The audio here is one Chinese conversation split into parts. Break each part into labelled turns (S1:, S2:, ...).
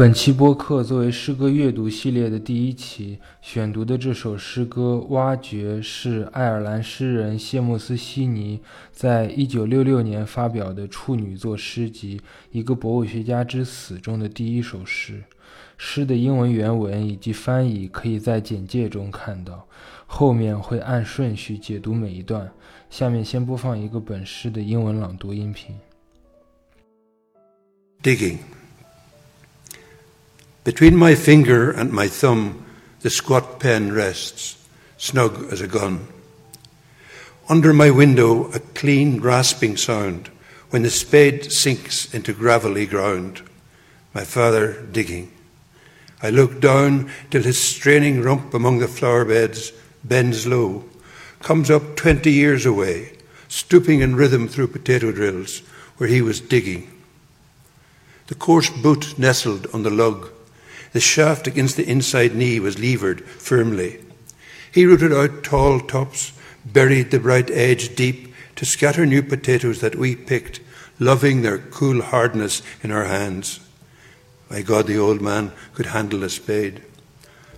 S1: 本期播客作为诗歌阅读系列的第一期，选读的这首诗歌《挖掘》是爱尔兰诗人谢莫斯·悉尼在一九六六年发表的处女作诗集《一个博物学家之死》中的第一首诗。诗的英文原文以及翻译可以在简介中看到，后面会按顺序解读每一段。下面先播放一个本诗的英文朗读音频。
S2: Digging. Between my finger and my thumb, the squat pen rests, snug as a gun. Under my window, a clean, rasping sound when the spade sinks into gravelly ground. My father digging. I look down till his straining rump among the flower beds bends low, comes up twenty years away, stooping in rhythm through potato drills where he was digging. The coarse boot nestled on the lug the shaft against the inside knee was levered firmly. He rooted out tall tops, buried the bright edge deep to scatter new potatoes that we picked, loving their cool hardness in our hands. My God, the old man could handle a spade,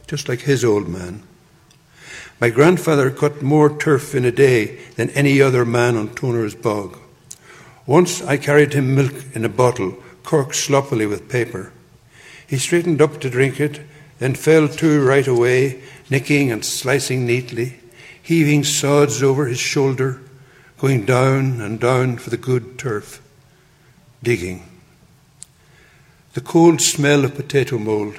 S2: just like his old man. My grandfather cut more turf in a day than any other man on Toner's bog. Once I carried him milk in a bottle, corked sloppily with paper. He straightened up to drink it, then fell to right away, nicking and slicing neatly, heaving sods over his shoulder, going down and down for the good turf, digging. The cold smell of potato mould,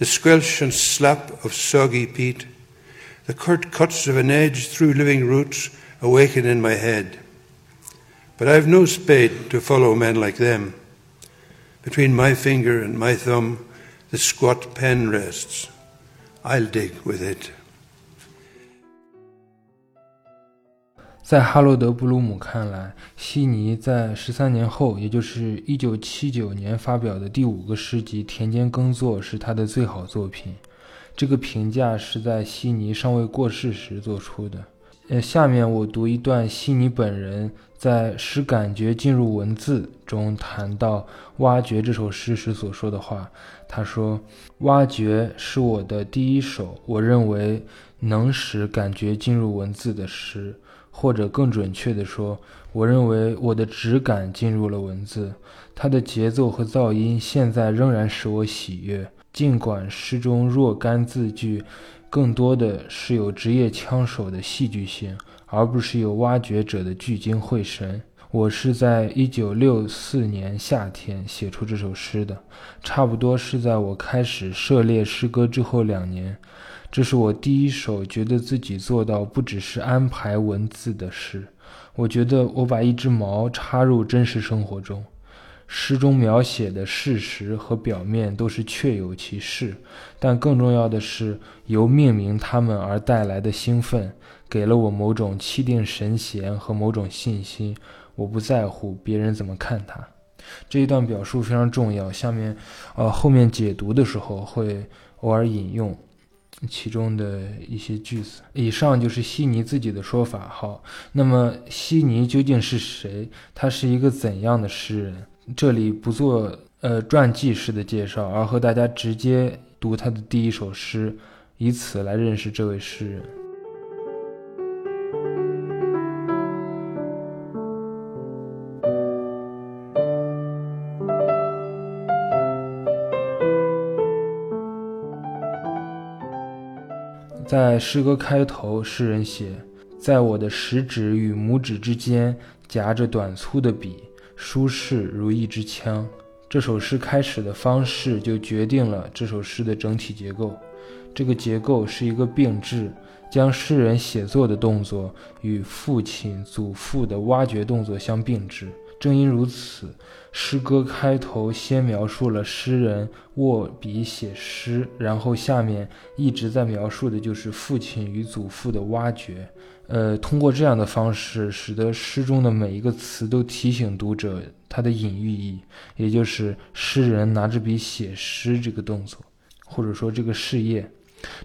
S2: the squelch and slap of soggy peat, the curt cuts of an edge through living roots awaken in my head. But I've no spade to follow men like them. Between my finger and my thumb, the squat pen rests. I'll dig with it.
S1: 在哈罗德·布鲁姆看来，悉尼在十三年后，也就是一九七九年发表的第五个诗集《田间耕作》是他的最好作品。这个评价是在悉尼尚未过世时做出的。呃，下面我读一段悉尼本人在使感觉进入文字中谈到《挖掘》这首诗时所说的话。他说：“挖掘是我的第一首我认为能使感觉进入文字的诗，或者更准确地说，我认为我的直感进入了文字。它的节奏和噪音现在仍然使我喜悦，尽管诗中若干字句。”更多的是有职业枪手的戏剧性，而不是有挖掘者的聚精会神。我是在一九六四年夏天写出这首诗的，差不多是在我开始涉猎诗歌之后两年。这是我第一首觉得自己做到不只是安排文字的诗。我觉得我把一只矛插入真实生活中。诗中描写的事实和表面都是确有其事，但更重要的是由命名他们而带来的兴奋，给了我某种气定神闲和某种信心。我不在乎别人怎么看他。这一段表述非常重要。下面，呃，后面解读的时候会偶尔引用其中的一些句子。以上就是悉尼自己的说法。好，那么悉尼究竟是谁？他是一个怎样的诗人？这里不做呃传记式的介绍，而和大家直接读他的第一首诗，以此来认识这位诗人。在诗歌开头，诗人写：“在我的食指与拇指之间夹着短粗的笔。”舒适如一支枪。这首诗开始的方式就决定了这首诗的整体结构。这个结构是一个并置，将诗人写作的动作与父亲、祖父的挖掘动作相并置。正因如此，诗歌开头先描述了诗人握笔写诗，然后下面一直在描述的就是父亲与祖父的挖掘。呃，通过这样的方式，使得诗中的每一个词都提醒读者它的隐喻意，也就是诗人拿着笔写诗这个动作，或者说这个事业。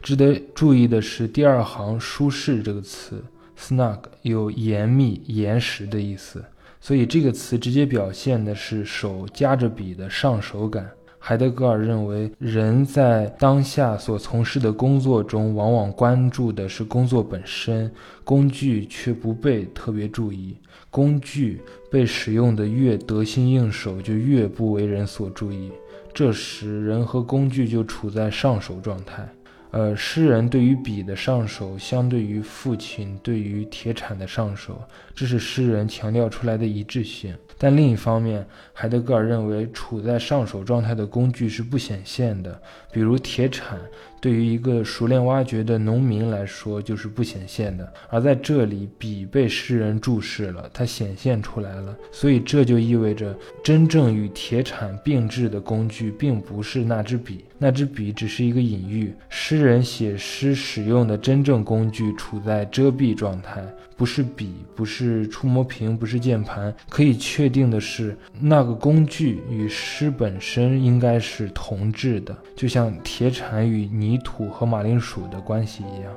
S1: 值得注意的是，第二行“舒适”这个词 “snug” 有严密、严实的意思，所以这个词直接表现的是手夹着笔的上手感。海德格尔认为，人在当下所从事的工作中，往往关注的是工作本身，工具却不被特别注意。工具被使用的越得心应手，就越不为人所注意。这时，人和工具就处在上手状态。呃，诗人对于笔的上手，相对于父亲对于铁铲的上手，这是诗人强调出来的一致性。但另一方面，海德格尔认为，处在上手状态的工具是不显现的，比如铁铲。对于一个熟练挖掘的农民来说，就是不显现的。而在这里，笔被诗人注视了，它显现出来了。所以这就意味着，真正与铁铲并置的工具，并不是那支笔，那支笔只是一个隐喻。诗人写诗使用的真正工具，处在遮蔽状态。不是笔，不是触摸屏，不是键盘。可以确定的是，那个工具与诗本身应该是同质的，就像铁铲与泥土和马铃薯的关系一样。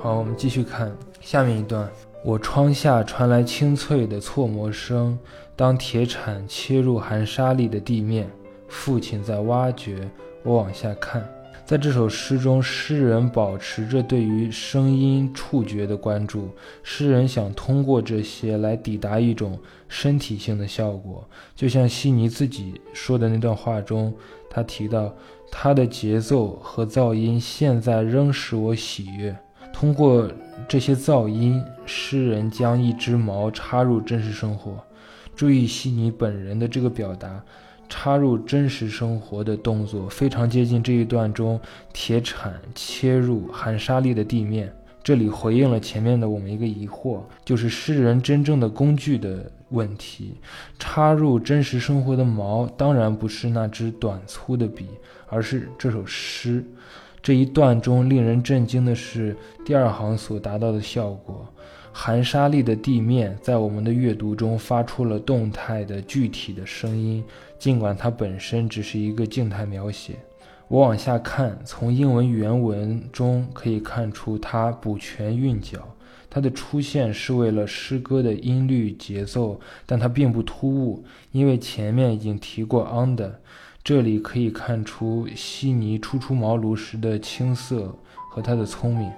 S1: 好，我们继续看下面一段。我窗下传来清脆的错磨声。当铁铲切入含沙粒的地面，父亲在挖掘。我往下看，在这首诗中，诗人保持着对于声音触觉的关注。诗人想通过这些来抵达一种身体性的效果，就像悉尼自己说的那段话中，他提到他的节奏和噪音现在仍使我喜悦。通过这些噪音，诗人将一只毛插入真实生活。注意悉尼本人的这个表达，插入真实生活的动作非常接近这一段中铁铲切入含沙粒的地面。这里回应了前面的我们一个疑惑，就是诗人真正的工具的问题。插入真实生活的毛，当然不是那支短粗的笔，而是这首诗。这一段中令人震惊的是第二行所达到的效果，含沙粒的地面在我们的阅读中发出了动态的具体的声音，尽管它本身只是一个静态描写。我往下看，从英文原文中可以看出它补全韵脚，它的出现是为了诗歌的音律节奏，但它并不突兀，因为前面已经提过 under。这里可以看出悉尼初出茅庐时的青涩和他的聪明。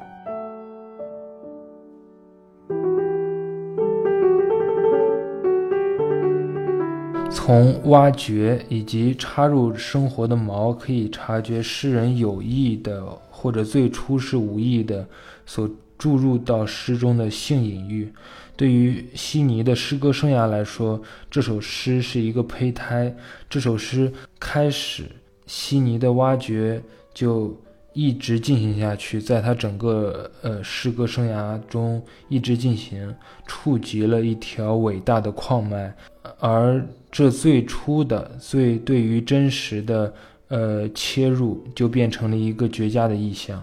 S1: 从挖掘以及插入生活的毛，可以察觉诗人有意的或者最初是无意的所注入到诗中的性隐喻。对于悉尼的诗歌生涯来说，这首诗是一个胚胎。这首诗开始，悉尼的挖掘就一直进行下去，在他整个呃诗歌生涯中一直进行，触及了一条伟大的矿脉，而这最初的、最对于真实的呃切入，就变成了一个绝佳的意象。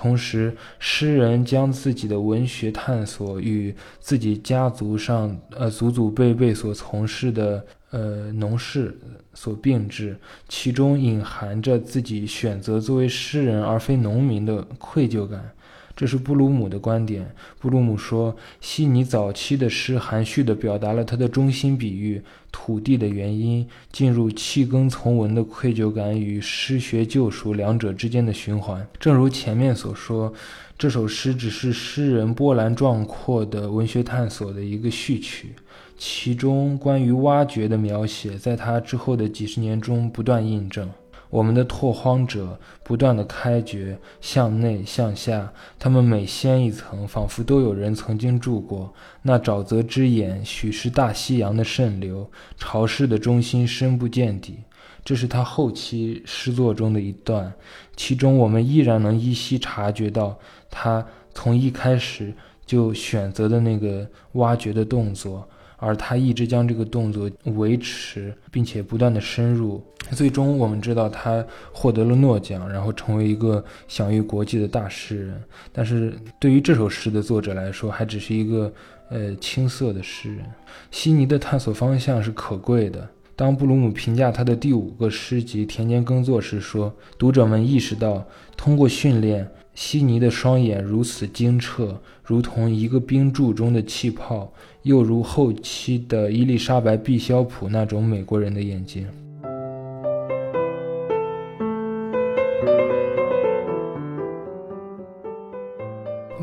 S1: 同时，诗人将自己的文学探索与自己家族上呃祖祖辈辈所从事的呃农事所并置，其中隐含着自己选择作为诗人而非农民的愧疚感。这是布鲁姆的观点。布鲁姆说，悉尼早期的诗含蓄地表达了他的中心比喻土地的原因，进入弃耕从文的愧疚感与诗学救赎两者之间的循环。正如前面所说，这首诗只是诗人波澜壮阔的文学探索的一个序曲，其中关于挖掘的描写，在他之后的几十年中不断印证。我们的拓荒者不断的开掘，向内向下，他们每掀一层，仿佛都有人曾经住过。那沼泽之眼，许是大西洋的渗流，潮湿的中心深不见底。这是他后期诗作中的一段，其中我们依然能依稀察觉到他从一开始就选择的那个挖掘的动作。而他一直将这个动作维持，并且不断的深入，最终我们知道他获得了诺奖，然后成为一个享誉国际的大诗人。但是对于这首诗的作者来说，还只是一个呃青涩的诗人。悉尼的探索方向是可贵的。当布鲁姆评价他的第五个诗集《田间耕作》时说，读者们意识到，通过训练。悉尼的双眼如此清澈，如同一个冰柱中的气泡，又如后期的伊丽莎白·毕肖普那种美国人的眼睛。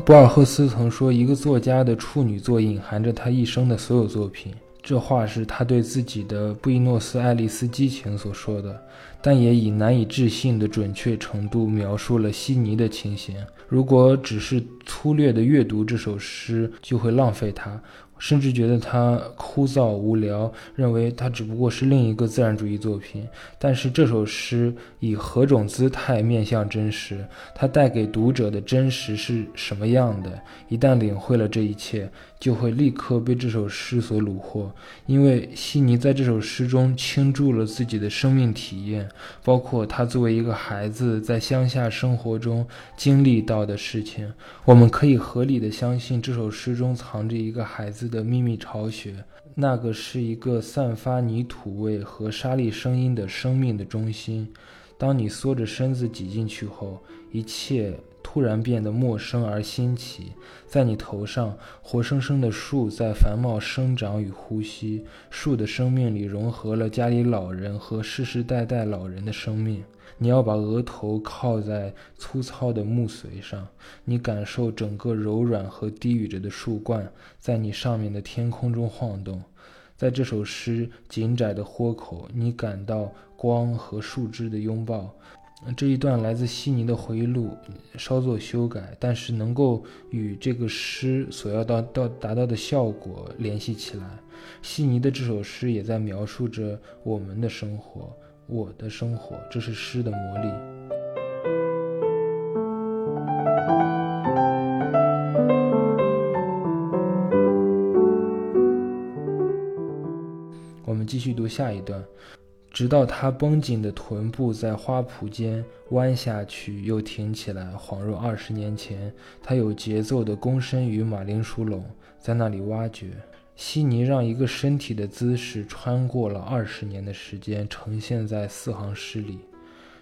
S1: 博尔赫斯曾说：“一个作家的处女作隐含着他一生的所有作品。”这话是他对自己的《布宜诺斯艾利斯激情》所说的，但也以难以置信的准确程度描述了悉尼的情形。如果只是粗略地阅读这首诗，就会浪费它。甚至觉得它枯燥无聊，认为它只不过是另一个自然主义作品。但是这首诗以何种姿态面向真实？它带给读者的真实是什么样的？一旦领会了这一切，就会立刻被这首诗所虏获。因为悉尼在这首诗中倾注了自己的生命体验，包括他作为一个孩子在乡下生活中经历到的事情。我们可以合理的相信，这首诗中藏着一个孩子。的秘密巢穴，那个是一个散发泥土味和沙粒声音的生命的中心。当你缩着身子挤进去后，一切突然变得陌生而新奇。在你头上，活生生的树在繁茂生长与呼吸，树的生命里融合了家里老人和世世代代老人的生命。你要把额头靠在粗糙的木髓上，你感受整个柔软和低语着的树冠在你上面的天空中晃动。在这首诗紧窄的豁口，你感到光和树枝的拥抱。这一段来自悉尼的回忆录，稍作修改，但是能够与这个诗所要到到达到的效果联系起来。悉尼的这首诗也在描述着我们的生活。我的生活，这是诗的魔力。我们继续读下一段，直到他绷紧的臀部在花圃间弯下去，又挺起来，恍若二十年前，他有节奏的躬身于马铃薯垄，在那里挖掘。悉尼让一个身体的姿势穿过了二十年的时间，呈现在四行诗里。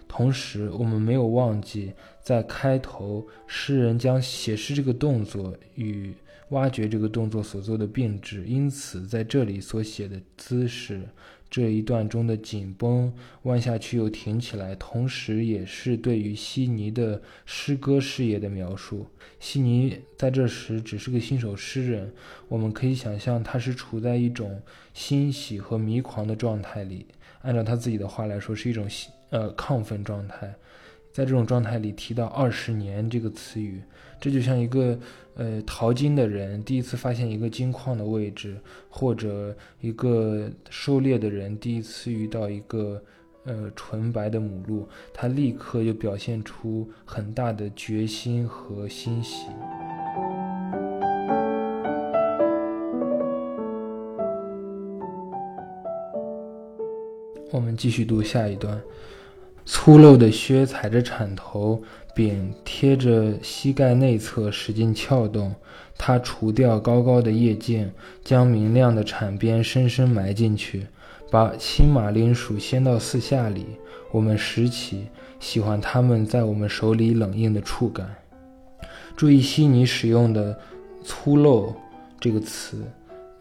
S1: 同时，我们没有忘记，在开头，诗人将写诗这个动作与挖掘这个动作所做的并置，因此在这里所写的姿势。这一段中的紧绷、弯下去又挺起来，同时也是对于悉尼的诗歌事业的描述。悉尼在这时只是个新手诗人，我们可以想象他是处在一种欣喜和迷狂的状态里。按照他自己的话来说，是一种呃亢奋状态。在这种状态里提到“二十年”这个词语，这就像一个呃淘金的人第一次发现一个金矿的位置，或者一个狩猎的人第一次遇到一个呃纯白的母鹿，他立刻就表现出很大的决心和欣喜。我们继续读下一段。粗陋的靴踩着铲头，柄贴着膝盖内侧，使劲撬动。他除掉高高的叶茎，将明亮的铲边深深埋进去，把青马铃薯掀到四下里。我们拾起，喜欢它们在我们手里冷硬的触感。注意悉尼使用的“粗陋”这个词，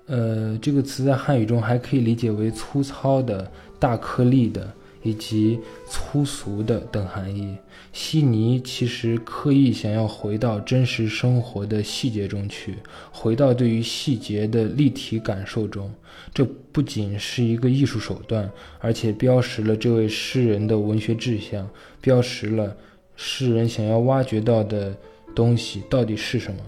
S1: 呃，这个词在汉语中还可以理解为粗糙的、大颗粒的。以及粗俗的等含义。悉尼其实刻意想要回到真实生活的细节中去，回到对于细节的立体感受中。这不仅是一个艺术手段，而且标识了这位诗人的文学志向，标识了诗人想要挖掘到的东西到底是什么。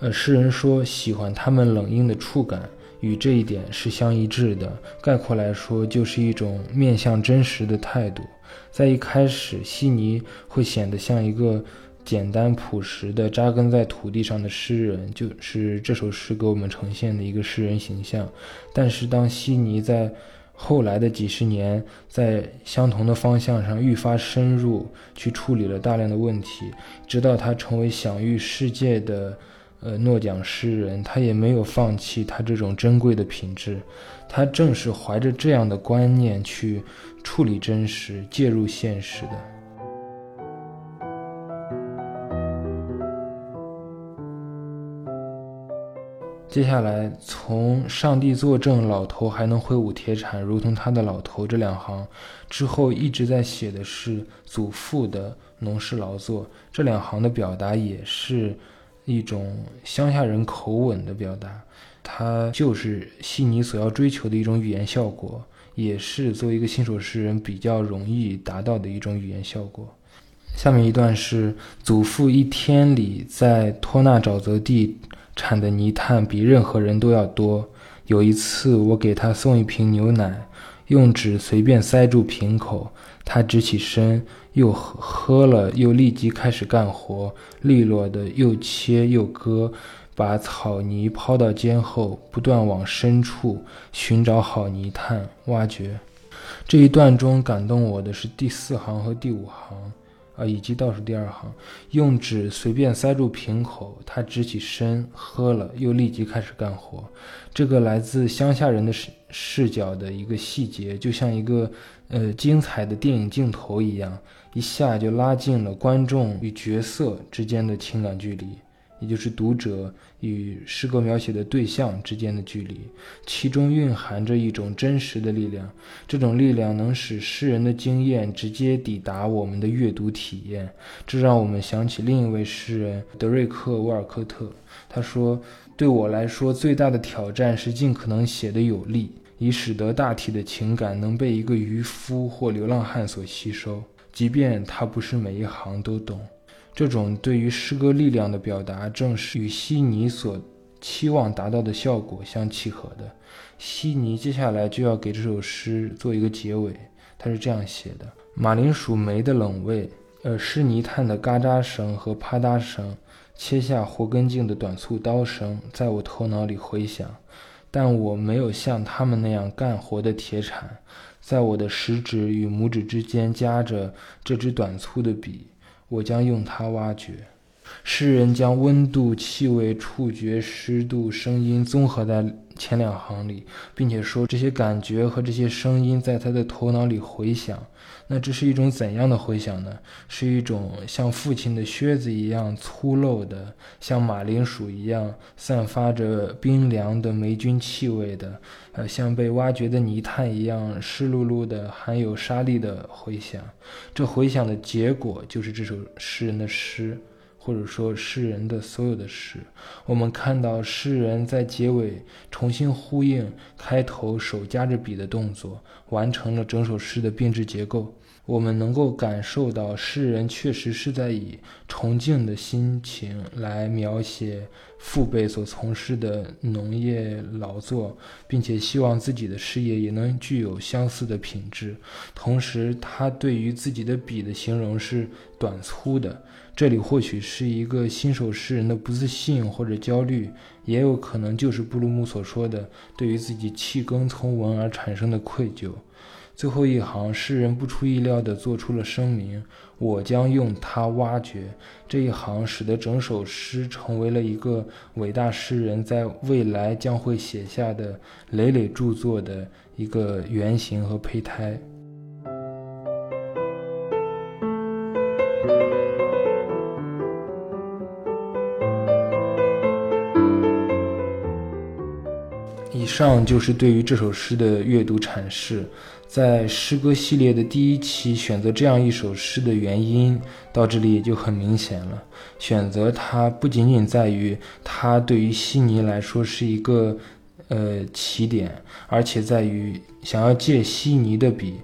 S1: 呃，诗人说喜欢他们冷硬的触感。与这一点是相一致的。概括来说，就是一种面向真实的态度。在一开始，悉尼会显得像一个简单朴实的扎根在土地上的诗人，就是这首诗给我们呈现的一个诗人形象。但是，当悉尼在后来的几十年，在相同的方向上愈发深入，去处理了大量的问题，直到他成为享誉世界的。呃诺奖诗人他也没有放弃他这种珍贵的品质。他正是怀着这样的观念去处理真实介入现实的。接下来从上帝作证老头还能挥舞铁铲如同他的老头这两行之后一直在写的是祖父的农事劳作这两行的表达也是一种乡下人口吻的表达，它就是悉尼所要追求的一种语言效果，也是作为一个新手诗人比较容易达到的一种语言效果。下面一段是祖父一天里在托纳沼泽地。产的泥炭比任何人都要多。有一次，我给他送一瓶牛奶，用纸随便塞住瓶口，他直起身，又喝了，又立即开始干活，利落的又切又割，把草泥抛到肩后，不断往深处寻找好泥炭，挖掘。这一段中感动我的是第四行和第五行。啊，以及倒数第二行，用纸随便塞住瓶口，他直起身喝了，又立即开始干活。这个来自乡下人的视角的一个细节，就像一个呃精彩的电影镜头一样，一下就拉近了观众与角色之间的情感距离。也就是读者与诗歌描写的对象之间的距离，其中蕴含着一种真实的力量。这种力量能使诗人的经验直接抵达我们的阅读体验。这让我们想起另一位诗人德瑞克·沃尔科特。他说：“对我来说，最大的挑战是尽可能写得有力，以使得大体的情感能被一个渔夫或流浪汉所吸收，即便他不是每一行都懂。”这种对于诗歌力量的表达，正是与悉尼所期望达到的效果相契合的。悉尼接下来就要给这首诗做一个结尾，他是这样写的：马铃薯酶的冷味，呃，湿泥炭的嘎扎声和啪嗒声，切下活根茎的短促刀声，在我头脑里回响。但我没有像他们那样干活的铁铲，在我的食指与拇指之间夹着这支短粗的笔。我将用它挖掘。诗人将温度、气味、触觉、湿度、声音综合在前两行里，并且说这些感觉和这些声音在他的头脑里回响。那这是一种怎样的回响呢？是一种像父亲的靴子一样粗陋的，像马铃薯一样散发着冰凉的霉菌气味的，呃，像被挖掘的泥炭一样湿漉漉的、含有沙粒的回响。这回响的结果就是这首诗人的诗。或者说诗人的所有的诗，我们看到诗人在结尾重新呼应开头手夹着笔的动作，完成了整首诗的并置结构。我们能够感受到诗人确实是在以崇敬的心情来描写父辈所从事的农业劳作，并且希望自己的事业也能具有相似的品质。同时，他对于自己的笔的形容是短粗的。这里或许是一个新手诗人的不自信或者焦虑，也有可能就是布鲁姆所说的对于自己弃耕从文而产生的愧疚。最后一行，诗人不出意料地做出了声明：“我将用它挖掘。”这一行使得整首诗成为了一个伟大诗人在未来将会写下的累累著作的一个原型和胚胎。以上就是对于这首诗的阅读阐释。在诗歌系列的第一期选择这样一首诗的原因，到这里也就很明显了。选择它不仅仅在于它对于悉尼来说是一个呃起点，而且在于想要借悉尼的笔，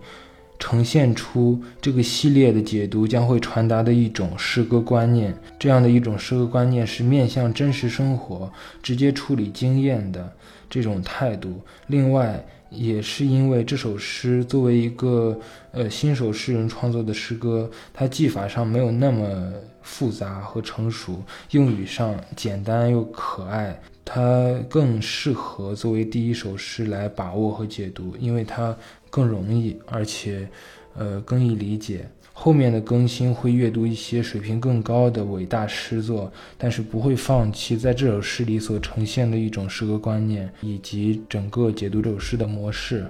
S1: 呈现出这个系列的解读将会传达的一种诗歌观念。这样的一种诗歌观念是面向真实生活、直接处理经验的。这种态度，另外也是因为这首诗作为一个呃新手诗人创作的诗歌，它技法上没有那么复杂和成熟，用语上简单又可爱，它更适合作为第一首诗来把握和解读，因为它更容易，而且呃更易理解。后面的更新会阅读一些水平更高的伟大诗作，但是不会放弃在这首诗里所呈现的一种诗歌观念以及整个解读这首诗的模式。